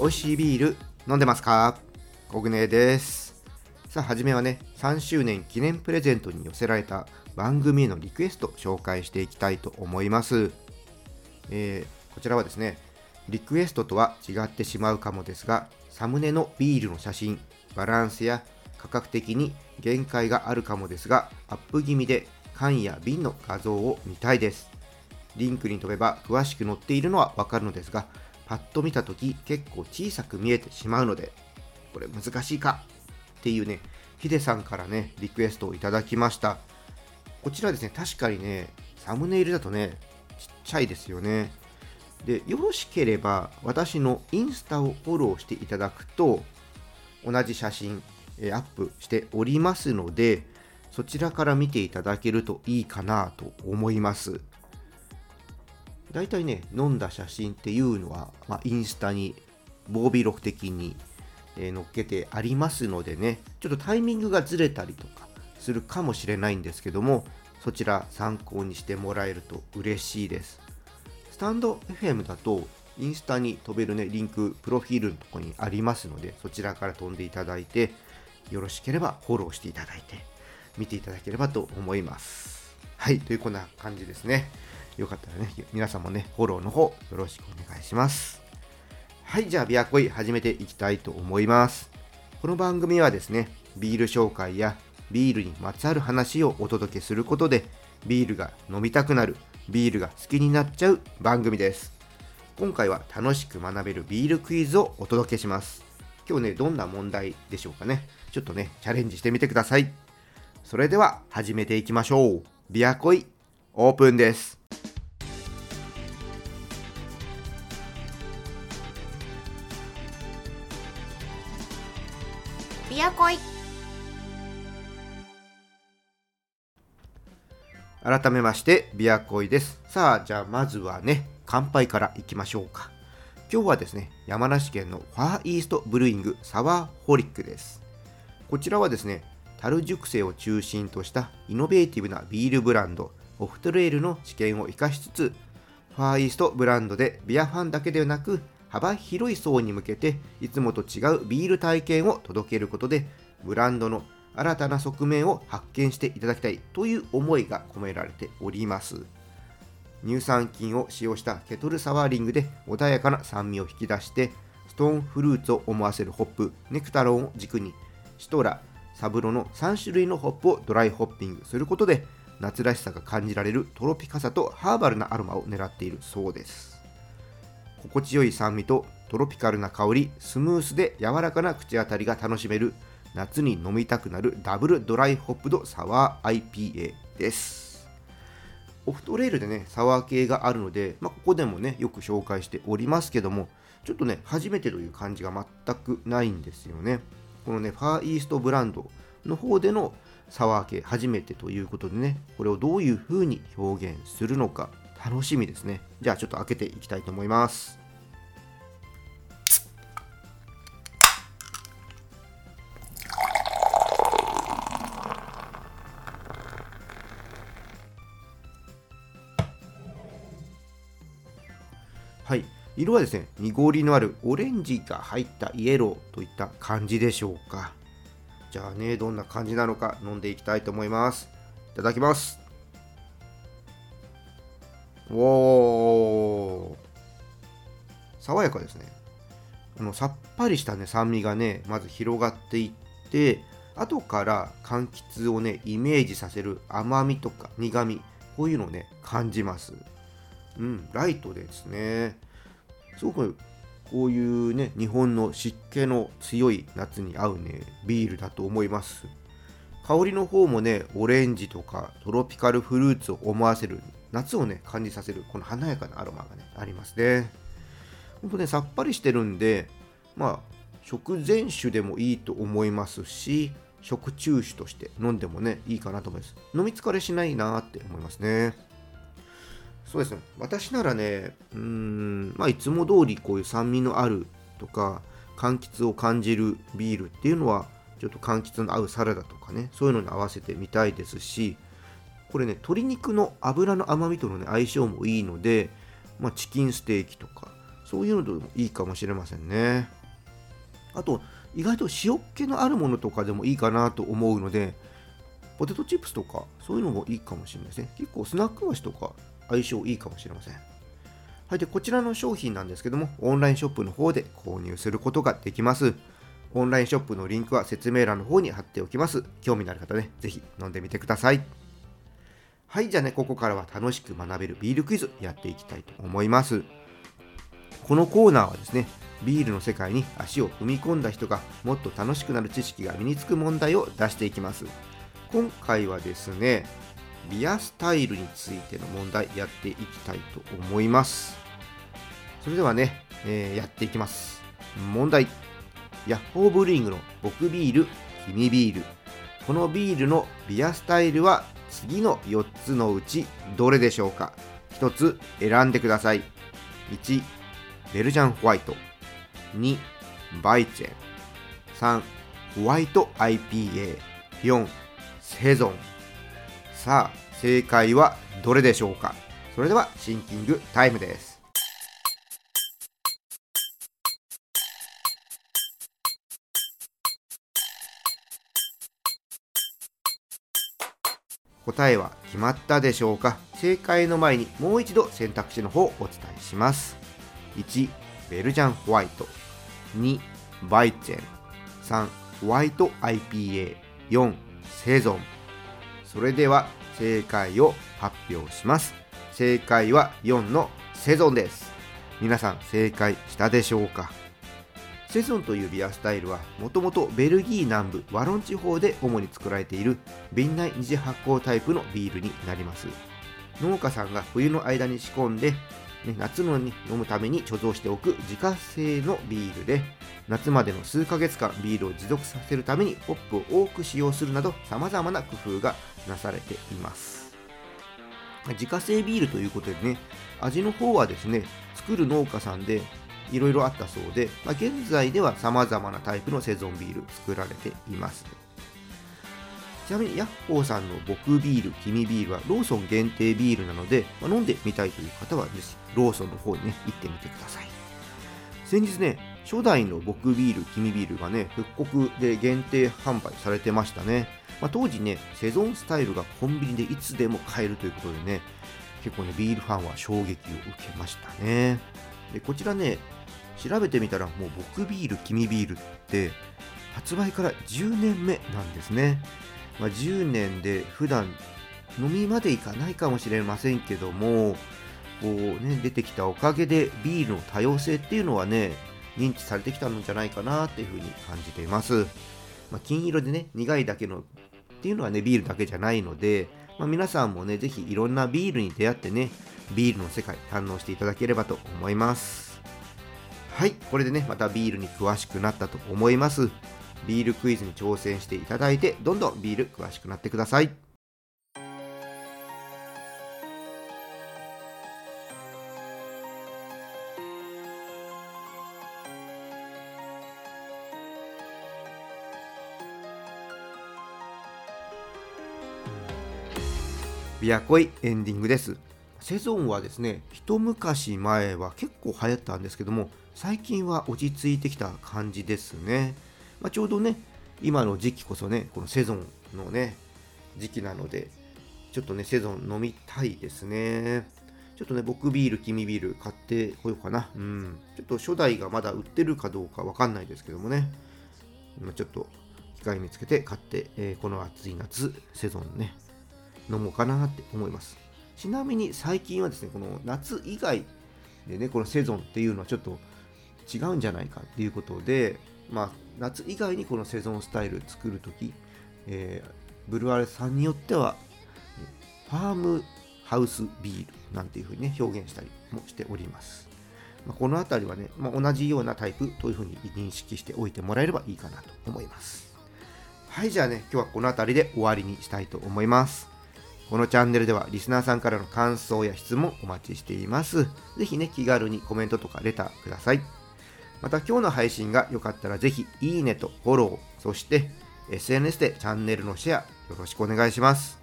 美味しいビール飲んでますか？コグネです。さあ初めはね3周年記念プレゼントに寄せられた番組へのリクエスト紹介していきたいと思います、えー、こちらはですねリクエストとは違ってしまうかもですがサムネのビールの写真バランスや価格的に限界があるかもですがアップ気味で缶や瓶の画像を見たいです。リンクに飛べば詳しく載っているのはわかるのですがパッと見た時結構小さく見えてしまうのでこれ難しいか？っていうねヒデさんからねリクエストをいただきました。こちらですね確かにねサムネイルだとねちっちゃいですよね。でよろしければ私のインスタをフォローしていただくと同じ写真えアップしておりますのでそちらから見ていただけるといいかなと思います大体ね、飲んだ写真っていうのは、まあ、インスタに防備録的に、えー、載っけてありますのでね、ちょっとタイミングがずれたりとかするかもしれないんですけども、そちら参考にしてもらえると嬉しいです。スタンド FM だと、インスタに飛べるね、リンク、プロフィールのとこにありますので、そちらから飛んでいただいて、よろしければフォローしていただいて、見ていただければと思います。はい、というこんな感じですね。よかったらね、皆さんもね、フォローの方よろしくお願いします。はい、じゃあ、ビアコイ始めていきたいと思います。この番組はですね、ビール紹介やビールにまつわる話をお届けすることで、ビールが飲みたくなる、ビールが好きになっちゃう番組です。今回は楽しく学べるビールクイズをお届けします。今日ね、どんな問題でしょうかね。ちょっとね、チャレンジしてみてください。それでは始めていきましょう。ビアコイオープンです。ビアコイ改めましてビアコイですさあじゃあまずはね乾杯からいきましょうか。今日はですね山梨県のファーイーストブルーイングサワーホリックです。こちらはですね樽熟成を中心としたイノベーティブなビールブランドオフトレールの知見を生かしつつファーイーストブランドでビアファンだけではなく幅広い層に向けていつもと違うビール体験を届けることでブランドの新たな側面を発見していただきたいという思いが込められております。乳酸菌を使用したケトルサワーリングで穏やかな酸味を引き出してストーンフルーツを思わせるホップネクタロンを軸にシトラサブロの3種類のホップをドライホッピングすることで夏らしさが感じられるトロピカさとハーバルなアロマを狙っているそうです。心地よい酸味とトロピカルな香りスムースで柔らかな口当たりが楽しめる夏に飲みたくなるダブルドライホップドサワー IPA です。オフトレイルでねサワー系があるので、まあ、ここでもねよく紹介しておりますけどもちょっとね初めてという感じが全くないんですよねこのねファーイーストブランドの方でのサワー系初めてということでねこれをどういう風に表現するのか楽しみですね。じゃあちょっと開けていきたいと思います。色はですね、濁りのあるオレンジが入ったイエローといった感じでしょうか。じゃあね、どんな感じなのか飲んでいきたいと思います。いただきます。おー爽やかですねあのさっぱりしたね酸味がねまず広がっていって後から柑橘をねイメージさせる甘みとか苦みこういうのをね感じますうんライトですねすごくこういうね日本の湿気の強い夏に合うねビールだと思います香りの方もねオレンジとかトロピカルフルーツを思わせる夏をね、感じさせる、この華やかなアロマがね、ありますね。ほんとね、さっぱりしてるんで、まあ、食前酒でもいいと思いますし、食中酒として飲んでもね、いいかなと思います。飲み疲れしないなって思いますね。そうですね。私ならね、うん、まあ、いつも通りこういう酸味のあるとか、柑橘を感じるビールっていうのは、ちょっと柑橘の合うサラダとかねそういうのに合わせてみたいですしこれね鶏肉の脂の甘みとの、ね、相性もいいので、まあ、チキンステーキとかそういうのでもいいかもしれませんねあと意外と塩っ気のあるものとかでもいいかなと思うのでポテトチップスとかそういうのもいいかもしれないですね結構スナック菓子とか相性いいかもしれませんはい、でこちらの商品なんですけども、オンラインショップの方で購入することができます。オンラインショップのリンクは説明欄の方に貼っておきます。興味のある方ね、ぜひ飲んでみてください。はい、じゃあね、ここからは楽しく学べるビールクイズやっていきたいと思います。このコーナーはですね、ビールの世界に足を踏み込んだ人がもっと楽しくなる知識が身につく問題を出していきます。今回はですね、ビアスタイルについての問題やっていきたいと思います。それではね、えー、やっていきます。問題。ヤッホーブリングの僕ビール、君ビール。このビールのビアスタイルは次の4つのうちどれでしょうか ?1 つ選んでください。1、ベルジャンホワイト。2、バイチェン。3、ホワイト IPA。4、セゾン。さあ、正解はどれでしょうか？それではシンキングタイムです。答えは決まったでしょうか？正解の前にもう一度選択肢の方をお伝えします。1ベルジャンホワイト。2バイチェン。3ホワイト IPA4 セゾン。それでは正解を発表します。正解は4のセゾンです。皆さん正解したでしょうか？セゾンというビアスタイルはもともとベルギー南部ワロン地方で主に作られている瓶内二次発酵タイプのビールになります。農家さんが冬の間に仕込んで、ね、夏のに飲むために貯蔵しておく自家製のビールで夏までの数ヶ月間ビールを持続させるためにホップを多く使用するなど様々な工夫がなされています自家製ビールということでね味の方はですね作る農家さんでいろいろあったそうで、まあ、現在では様々なタイプのセゾンビール作られています。ちなみにヤッホーさんの僕ビール、君ビールはローソン限定ビールなので、まあ、飲んでみたいという方はぜひローソンの方にね、行ってみてください。先日ね、初代の僕ビール、君ビールがね、復刻で限定販売されてましたね。まあ、当時ね、セゾンスタイルがコンビニでいつでも買えるということでね、結構ね、ビールファンは衝撃を受けましたね。で、こちらね、調べてみたらもう僕ビール君ビールって発売から10年目なんですね、まあ、10年で普段飲みまでいかないかもしれませんけどもこうね出てきたおかげでビールの多様性っていうのはね認知されてきたんじゃないかなっていうふうに感じています、まあ、金色でね苦いだけのっていうのはねビールだけじゃないので、まあ、皆さんもねぜひいろんなビールに出会ってねビールの世界堪能していただければと思いますはい、これでね、またビールに詳しくなったと思います。ビールクイズに挑戦していただいて、どんどんビール詳しくなってください。ビアコイエンディングです。セゾンはですね、一昔前は結構流行ったんですけども、最近は落ち着いてきた感じですね。まあ、ちょうどね、今の時期こそね、このセゾンのね、時期なので、ちょっとね、セゾン飲みたいですね。ちょっとね、僕ビール、君ビール買ってこようかな。うん。ちょっと初代がまだ売ってるかどうかわかんないですけどもね。ちょっと機会見つけて買って、えー、この暑い夏、セゾンね、飲もうかなって思います。ちなみに最近はですね、この夏以外でね、このセゾンっていうのはちょっと違うんじゃないかっていうことで、まあ、夏以外にこのセゾンスタイル作るとき、えー、ブルアレさんによっては、ファームハウスビールなんていうふうにね、表現したりもしております。まあ、この辺りはね、まあ、同じようなタイプというふうに認識しておいてもらえればいいかなと思います。はい、じゃあね、今日はこの辺りで終わりにしたいと思います。このチャンネルではリスナーさんからの感想や質問お待ちしています。ぜひね、気軽にコメントとかレターください。また今日の配信が良かったらぜひいいねとフォロー、そして SNS でチャンネルのシェアよろしくお願いします。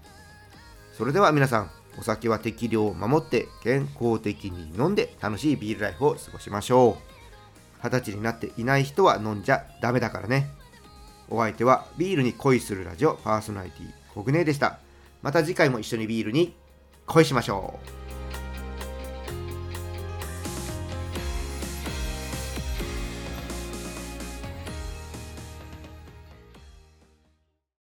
それでは皆さんお酒は適量を守って健康的に飲んで楽しいビールライフを過ごしましょう。二十歳になっていない人は飲んじゃダメだからね。お相手はビールに恋するラジオパーソナリティコグネでした。また次回も一緒にビールに恋しましょう。